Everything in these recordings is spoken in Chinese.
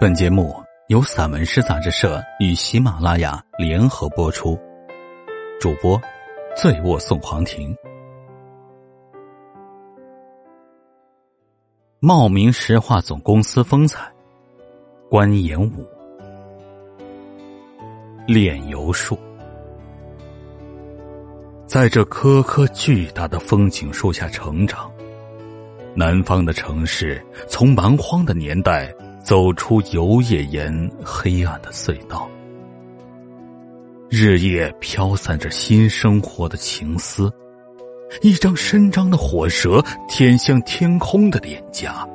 本节目由散文诗杂志社与喜马拉雅联合播出，主播醉卧送黄庭。茂名石化总公司风采，关延武，炼油术，在这棵棵巨大的风景树下成长。南方的城市从蛮荒的年代。走出油页岩黑暗的隧道，日夜飘散着新生活的情思，一张伸张的火舌舔向天空的脸颊，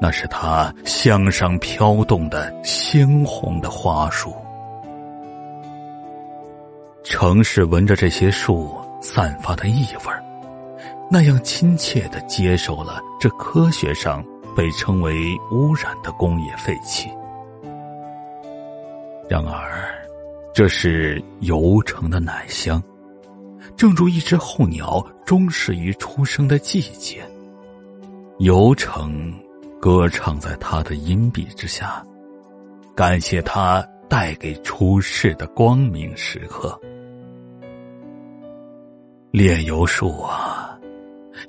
那是他向上飘动的鲜红的花束。城市闻着这些树散发的异味那样亲切的接受了这科学上。被称为污染的工业废气。然而，这是油城的奶香，正如一只候鸟忠实于出生的季节。油城歌唱在它的荫蔽之下，感谢它带给出世的光明时刻。炼油术啊，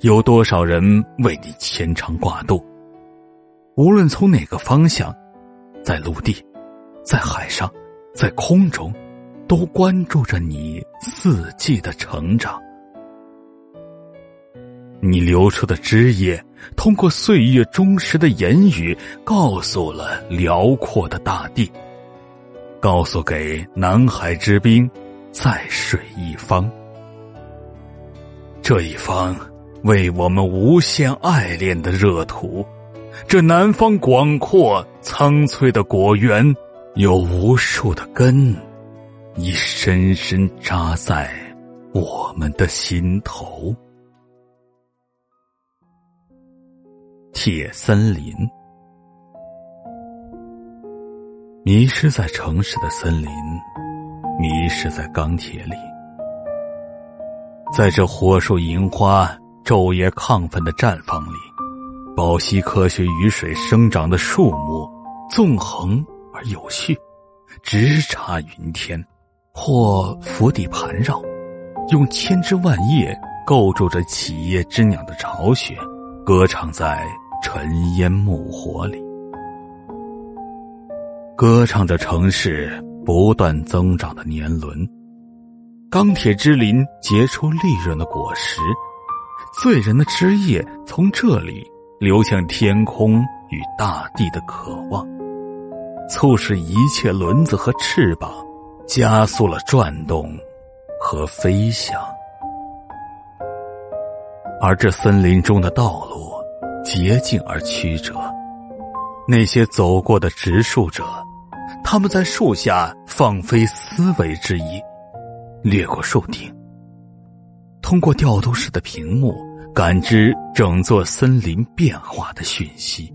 有多少人为你牵肠挂肚？无论从哪个方向，在陆地，在海上，在空中，都关注着你四季的成长。你流出的枝叶，通过岁月忠实的言语，告诉了辽阔的大地，告诉给南海之滨，在水一方。这一方，为我们无限爱恋的热土。这南方广阔苍翠的果园，有无数的根，已深深扎在我们的心头。铁森林，迷失在城市的森林，迷失在钢铁里，在这火树银花昼夜亢奋的绽放里。宝溪科学雨水生长的树木，纵横而有序，直插云天，或伏地盘绕，用千枝万叶构筑着企业之鸟的巢穴，歌唱在尘烟木火里，歌唱着城市不断增长的年轮。钢铁之林结出利润的果实，醉人的枝叶从这里。流向天空与大地的渴望，促使一切轮子和翅膀加速了转动和飞翔。而这森林中的道路洁净而曲折，那些走过的植树者，他们在树下放飞思维之意，掠过树顶，通过调度室的屏幕。感知整座森林变化的讯息，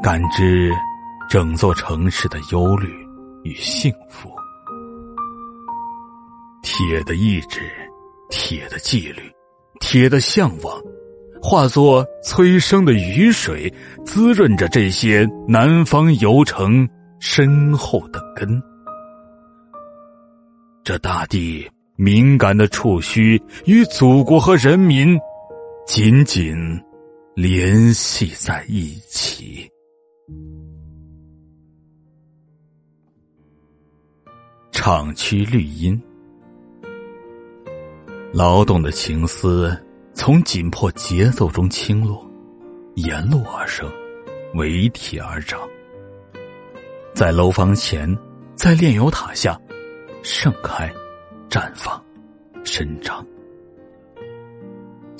感知整座城市的忧虑与幸福。铁的意志，铁的纪律，铁的向往，化作催生的雨水，滋润着这些南方油城深厚的根。这大地敏感的触须，与祖国和人民。紧紧联系在一起。厂区绿荫，劳动的情思从紧迫节奏中倾落，沿路而生，围体而长，在楼房前，在炼油塔下，盛开，绽放，生长。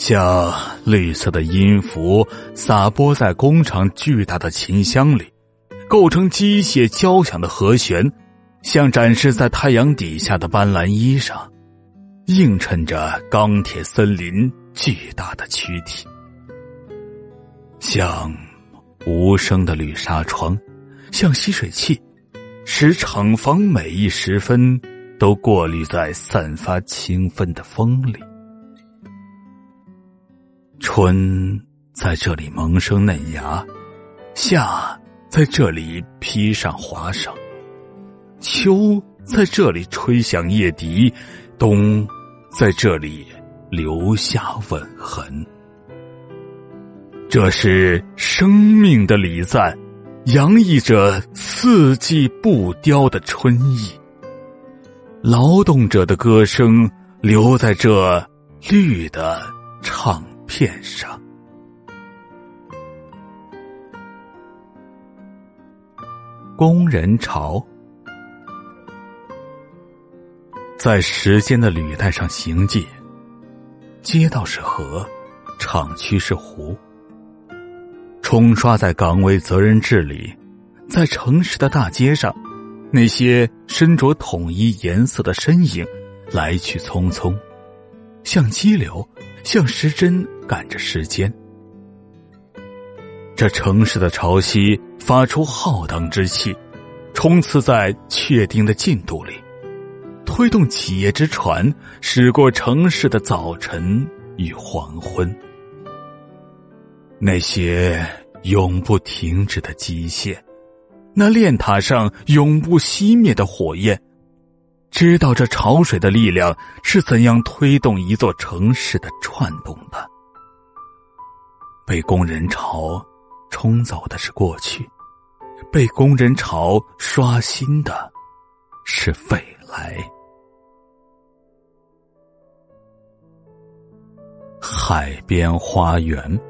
像绿色的音符洒播在工厂巨大的琴箱里，构成机械交响的和弦；像展示在太阳底下的斑斓衣裳，映衬着钢铁森林巨大的躯体；像无声的绿纱窗，像吸水器，使厂房每一时分都过滤在散发清芬的风里。春在这里萌生嫩芽，夏在这里披上华裳，秋在这里吹响夜笛，冬在这里留下吻痕。这是生命的礼赞，洋溢着四季不凋的春意。劳动者的歌声留在这绿的唱片上。工人潮，在时间的履带上行进。街道是河，厂区是湖。冲刷在岗位责任制里，在城市的大街上，那些身着统一颜色的身影，来去匆匆，像激流，像时针赶着时间。这城市的潮汐发出浩荡之气，冲刺在确定的进度里，推动企业之船驶过城市的早晨与黄昏。那些。永不停止的机械，那炼塔上永不熄灭的火焰，知道这潮水的力量是怎样推动一座城市的转动的。被工人潮冲走的是过去，被工人潮刷新的是未来。海边花园。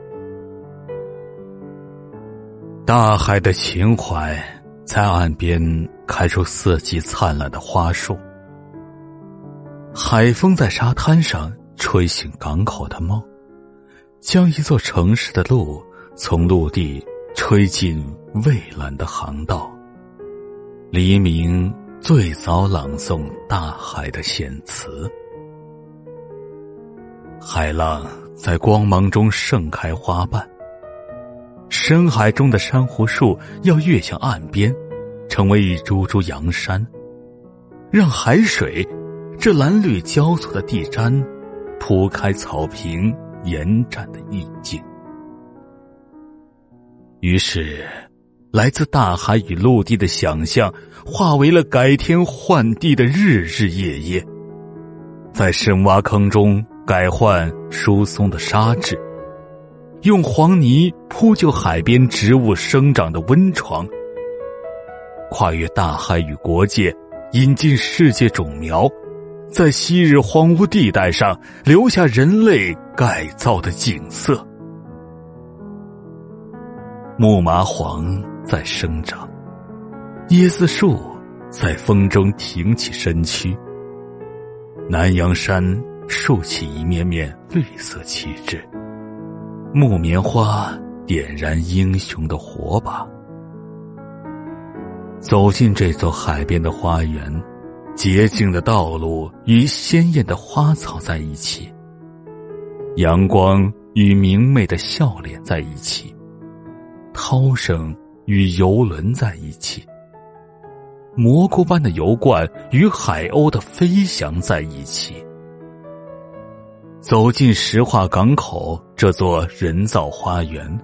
大海的情怀在岸边开出四季灿烂的花树，海风在沙滩上吹醒港口的梦，将一座城市的路从陆地吹进蔚蓝的航道。黎明最早朗诵大海的献词，海浪在光芒中盛开花瓣。深海中的珊瑚树要跃向岸边，成为一株株洋山，让海水这蓝绿交错的地毡铺开草坪延展的意境。于是，来自大海与陆地的想象化为了改天换地的日日夜夜，在深挖坑中改换疏松的沙质。用黄泥铺就海边植物生长的温床，跨越大海与国界，引进世界种苗，在昔日荒芜地带上留下人类改造的景色。木麻黄在生长，椰子树在风中挺起身躯，南阳山竖起一面面绿色旗帜。木棉花点燃英雄的火把，走进这座海边的花园，洁净的道路与鲜艳的花草在一起，阳光与明媚的笑脸在一起，涛声与游轮在一起，蘑菇般的油罐与海鸥的飞翔在一起。走进石化港口这座人造花园，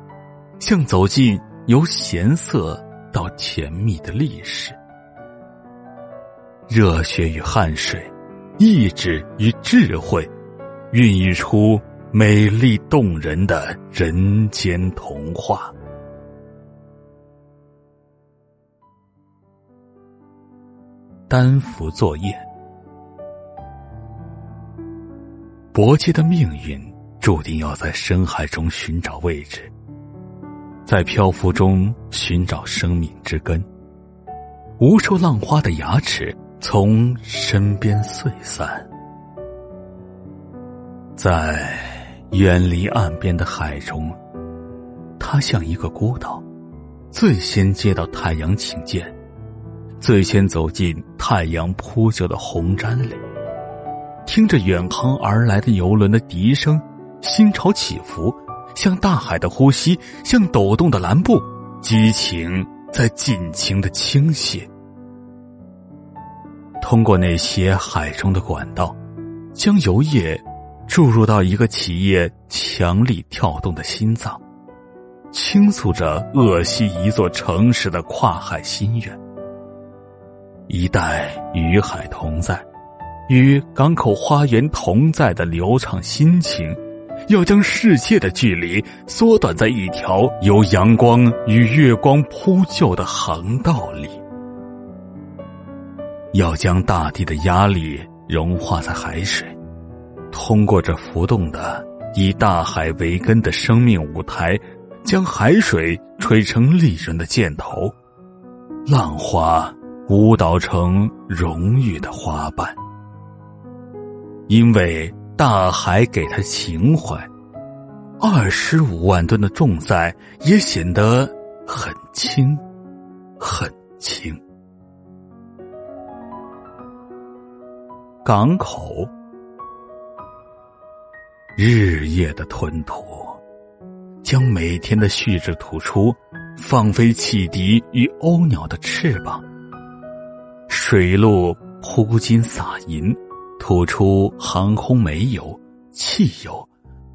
像走进由咸涩到甜蜜的历史。热血与汗水，意志与智慧，孕育出美丽动人的人间童话。担负作业。伯杰的命运注定要在深海中寻找位置，在漂浮中寻找生命之根。无数浪花的牙齿从身边碎散，在远离岸边的海中，他像一个孤岛，最先接到太阳请见，最先走进太阳铺就的红毡里。听着远航而来的游轮的笛声，心潮起伏，像大海的呼吸，像抖动的蓝布，激情在尽情的倾泻。通过那些海中的管道，将油液注入到一个企业强力跳动的心脏，倾诉着鄂西一座城市的跨海心愿。一代与海同在，与港口花园同在的流畅心情，要将世界的距离缩短在一条由阳光与月光铺就的航道里，要将大地的压力融化在海水，通过这浮动的以大海为根的生命舞台，将海水吹成利刃的箭头，浪花。舞蹈成荣誉的花瓣，因为大海给他情怀，二十五万吨的重载也显得很轻，很轻。港口，日夜的吞吐，将每天的蓄质吐出，放飞汽笛与鸥鸟的翅膀。水路铺金撒银，吐出航空煤油、汽油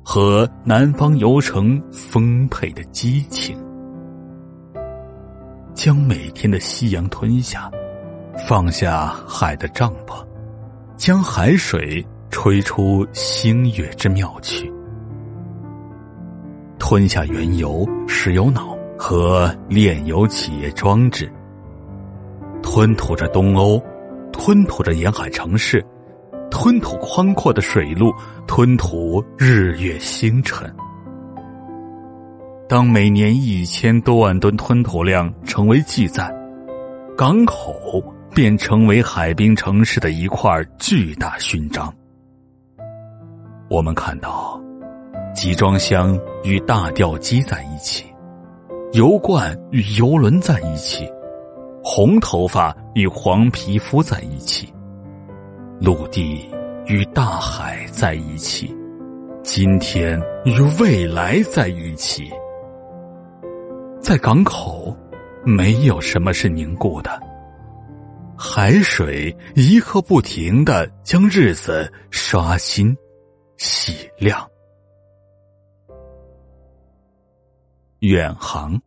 和南方油城丰沛的激情，将每天的夕阳吞下，放下海的帐篷，将海水吹出星月之妙趣，吞下原油、石油脑和炼油企业装置。吞吐着东欧，吞吐着沿海城市，吞吐宽阔的水路，吞吐日月星辰。当每年一千多万吨吞吐量成为记载，港口便成为海滨城市的一块巨大勋章。我们看到，集装箱与大吊机在一起，油罐与油轮在一起。红头发与黄皮肤在一起，陆地与大海在一起，今天与未来在一起。在港口，没有什么是凝固的，海水一刻不停的将日子刷新、洗亮。远航。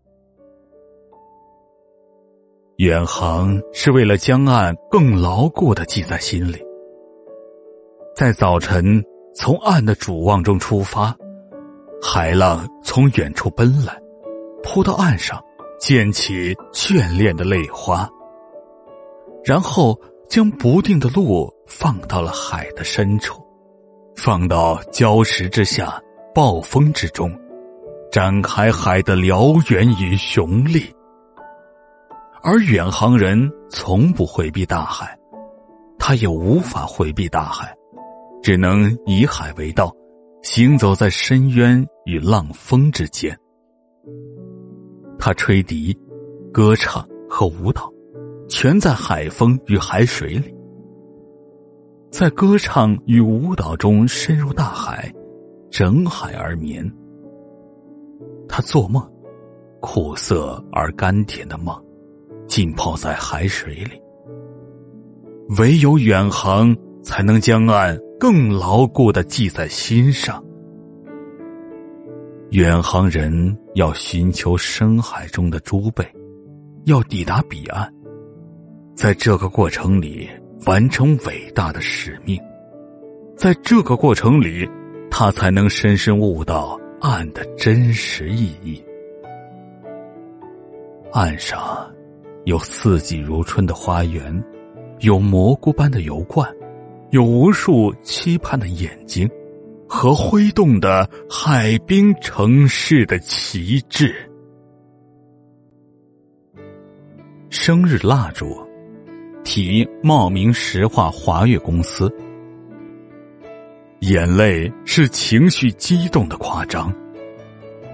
远航是为了将岸更牢固的记在心里。在早晨从岸的主望中出发，海浪从远处奔来，扑到岸上，溅起眷恋的泪花。然后将不定的路放到了海的深处，放到礁石之下，暴风之中，展开海的辽远与雄力。而远航人从不回避大海，他也无法回避大海，只能以海为道，行走在深渊与浪峰之间。他吹笛、歌唱和舞蹈，全在海风与海水里，在歌唱与舞蹈中深入大海，枕海而眠。他做梦，苦涩而甘甜的梦。浸泡在海水里，唯有远航才能将岸更牢固的记在心上。远航人要寻求深海中的珠贝，要抵达彼岸，在这个过程里完成伟大的使命，在这个过程里，他才能深深悟到岸的真实意义。岸上。有四季如春的花园，有蘑菇般的油罐，有无数期盼的眼睛，和挥动的海滨城市的旗帜。生日蜡烛，题茂名石化华悦公司。眼泪是情绪激动的夸张，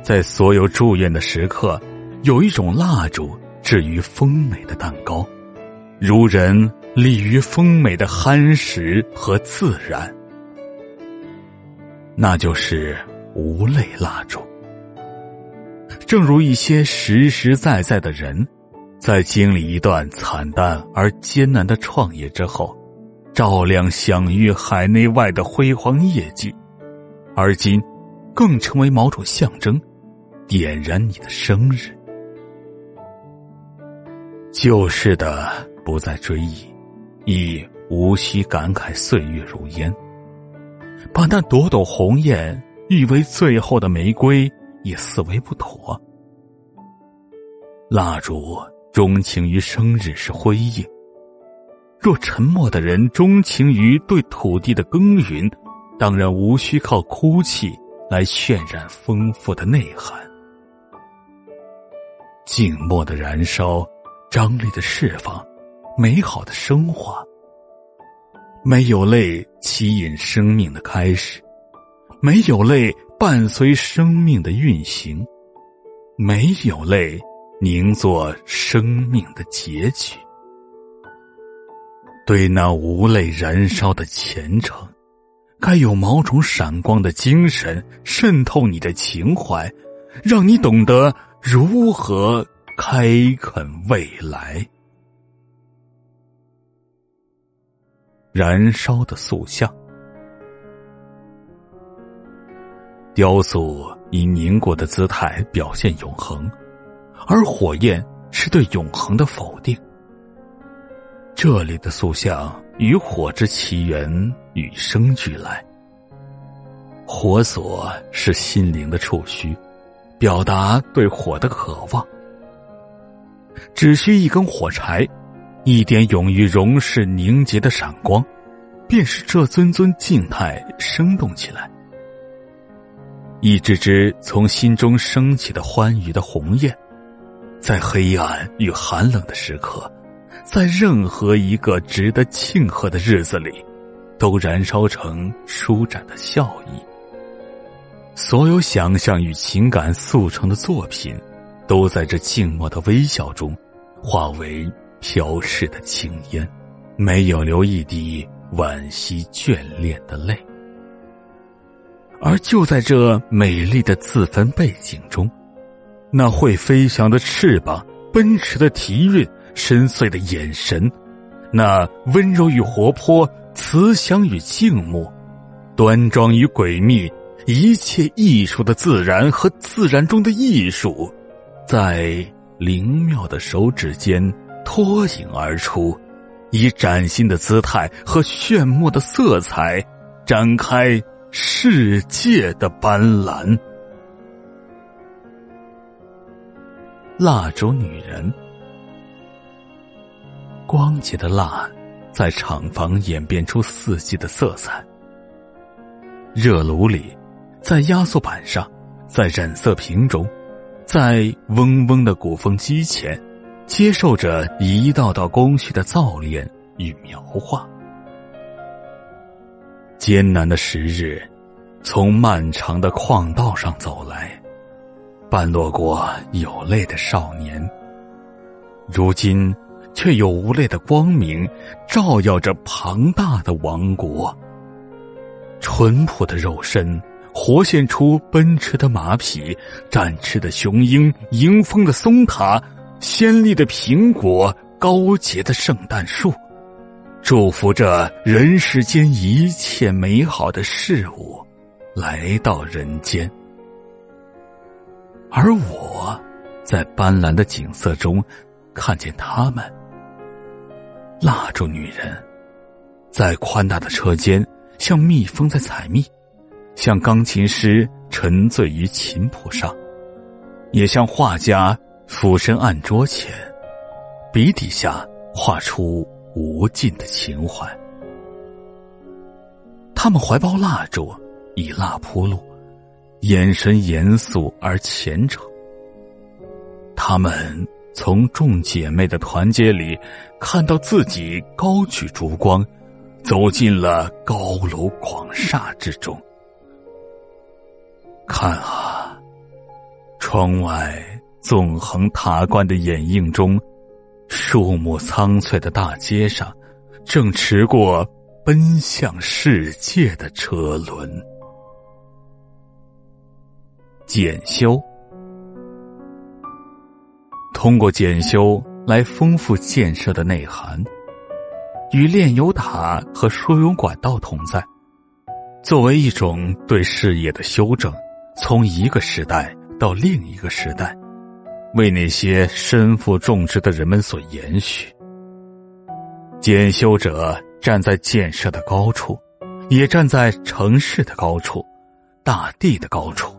在所有祝愿的时刻，有一种蜡烛。至于丰美的蛋糕，如人立于丰美的憨实和自然，那就是无泪蜡烛。正如一些实实在在的人，在经历一段惨淡而艰难的创业之后，照亮享誉海内外的辉煌业绩，而今，更成为某种象征，点燃你的生日。旧事的不再追忆，亦无需感慨岁月如烟。把那朵朵红艳誉为最后的玫瑰，也似为不妥。蜡烛钟情于生日是辉映，若沉默的人钟情于对土地的耕耘，当然无需靠哭泣来渲染丰富的内涵。静默的燃烧，张力的释放，美好的升华。没有泪，吸引生命的开始；没有泪，伴随生命的运行；没有泪，凝作生命的结局。对那无泪燃烧的前程，该有某种闪光的精神渗透你的情怀，让你懂得如何开垦未来。燃烧的塑像，雕塑以凝固的姿态表现永恒，而火焰是对永恒的否定。这里的塑像与火之起源与生俱来，火所是心灵的触须，表达对火的渴望。只需一根火柴。一点勇于溶世凝结的闪光，便使这尊尊静态生动起来。一只只从心中升起的欢愉的红雁，在黑暗与寒冷的时刻，在任何一个值得庆贺的日子里，都燃烧成舒展的笑意。所有想象与情感速成的作品，都在这静默的微笑中，化为。飘逝的青烟，没有留一滴惋惜眷恋的泪。而就在这美丽的自焚背景中，那会飞翔的翅膀、奔驰的蹄韵、深邃的眼神，那温柔与活泼、慈祥与静穆、端庄与诡秘，一切艺术的自然和自然中的艺术，在灵妙的手指间。脱颖而出，以崭新的姿态和炫目的色彩，展开世界的斑斓。蜡烛女人，光洁的蜡，在厂房演变出四季的色彩。热炉里，在压缩板上，在染色瓶中，在嗡嗡的鼓风机前。接受着一道道工序的造炼与描画，艰难的时日从漫长的矿道上走来，半落过有泪的少年，如今却有无泪的光明照耀着庞大的王国。淳朴的肉身活现出奔驰的马匹、展翅的雄鹰、迎风的松塔。鲜丽的苹果，高洁的圣诞树，祝福着人世间一切美好的事物来到人间。而我，在斑斓的景色中，看见他们。蜡烛女人，在宽大的车间，像蜜蜂在采蜜，像钢琴师沉醉于琴谱上，也像画家。俯身案桌前，笔底下画出无尽的情怀。他们怀抱蜡烛，以蜡铺路，眼神严肃而虔诚。他们从众姐妹的团结里，看到自己高举烛光，走进了高楼广厦之中。看啊，窗外。纵横塔冠的掩映中，树木苍翠的大街上，正驰过奔向世界的车轮。检修，通过检修来丰富建设的内涵，与炼油塔和输油管道同在，作为一种对事业的修正，从一个时代。到另一个时代，为那些身负重职的人们所延续。检修者站在建设的高处，也站在城市的高处，大地的高处，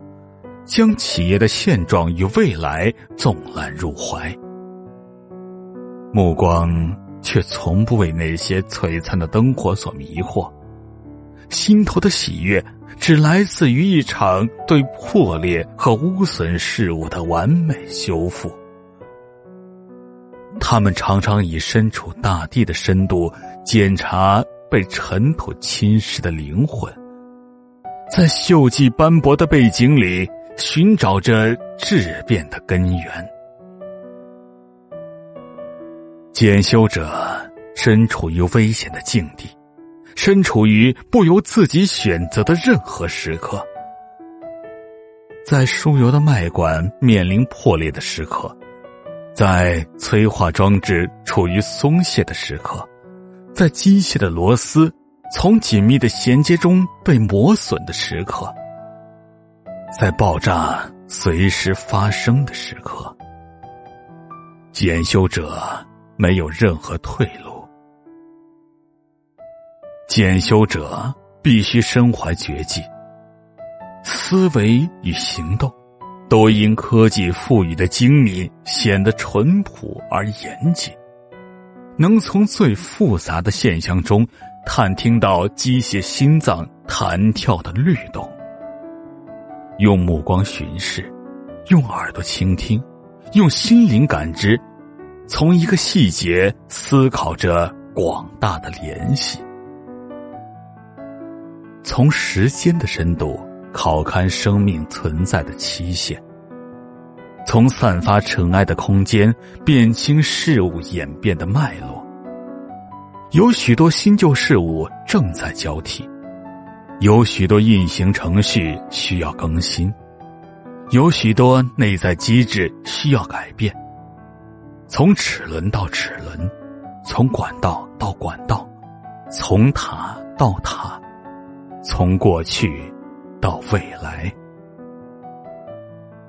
将企业的现状与未来纵览入怀，目光却从不为那些璀璨的灯火所迷惑。心头的喜悦，只来自于一场对破裂和污损事物的完美修复。他们常常以身处大地的深度检查被尘土侵蚀的灵魂，在锈迹斑驳的背景里寻找着质变的根源。检修者身处于危险的境地。身处于不由自己选择的任何时刻，在输油的脉管面临破裂的时刻，在催化装置处于松懈的时刻，在机械的螺丝从紧密的衔接中被磨损的时刻，在爆炸随时发生的时刻，检修者没有任何退路。检修者必须身怀绝技，思维与行动都因科技赋予的精密显得淳朴而严谨，能从最复杂的现象中探听到机械心脏弹跳的律动。用目光巡视，用耳朵倾听，用心灵感知，从一个细节思考着广大的联系。从时间的深度考勘生命存在的期限，从散发尘埃的空间辨清事物演变的脉络。有许多新旧事物正在交替，有许多运行程序需要更新，有许多内在机制需要改变。从齿轮到齿轮，从管道到管道，从塔到塔。从过去到未来，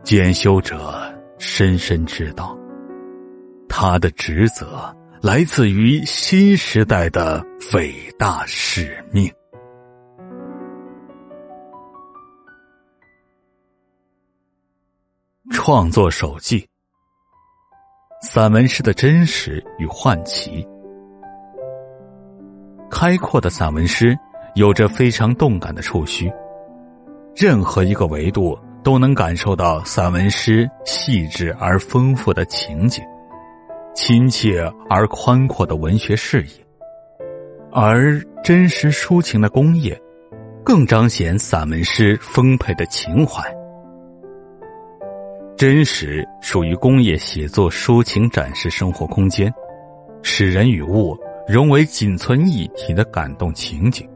检修者深深知道，他的职责来自于新时代的伟大使命。创作手记：散文诗的真实与幻奇，开阔的散文诗。有着非常动感的触须，任何一个维度都能感受到散文诗细致而丰富的情景，亲切而宽阔的文学视野，而真实抒情的工业，更彰显散文诗丰沛的情怀。真实属于工业写作抒情展示生活空间，使人与物融为仅存一体的感动情景。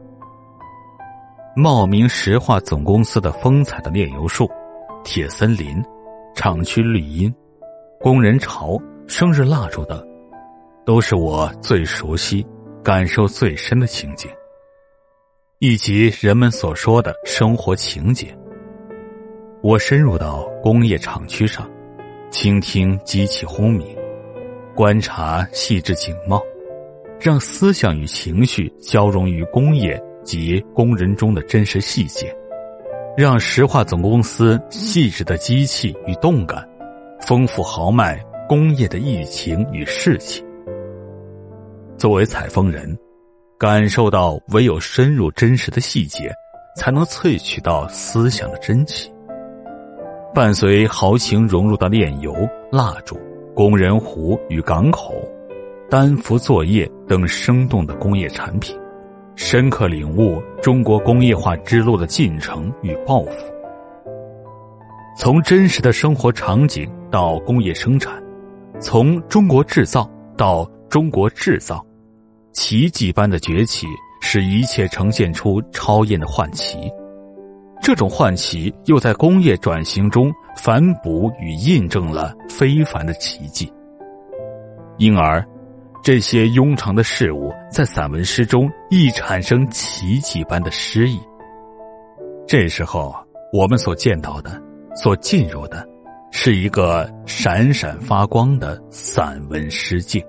茂名石化总公司的风采的炼油术、铁森林、厂区绿荫、工人潮、生日蜡烛等，都是我最熟悉、感受最深的情景，以及人们所说的生活情节。我深入到工业厂区上，倾听机器轰鸣，观察细致景貌，让思想与情绪交融于工业。及工人中的真实细节，让石化总公司细致的机器与动感，丰富豪迈工业的疫情与士气。作为采风人，感受到唯有深入真实的细节，才能萃取到思想的真气。伴随豪情融入的炼油、蜡烛、工人湖与港口、单幅作业等生动的工业产品。深刻领悟中国工业化之路的进程与抱负，从真实的生活场景到工业生产，从中国制造到中国制造，奇迹般的崛起使一切呈现出超验的幻奇，这种唤起又在工业转型中反哺与印证了非凡的奇迹，因而。这些庸常的事物在散文诗中亦产生奇迹般的诗意。这时候，我们所见到的、所进入的，是一个闪闪发光的散文诗境。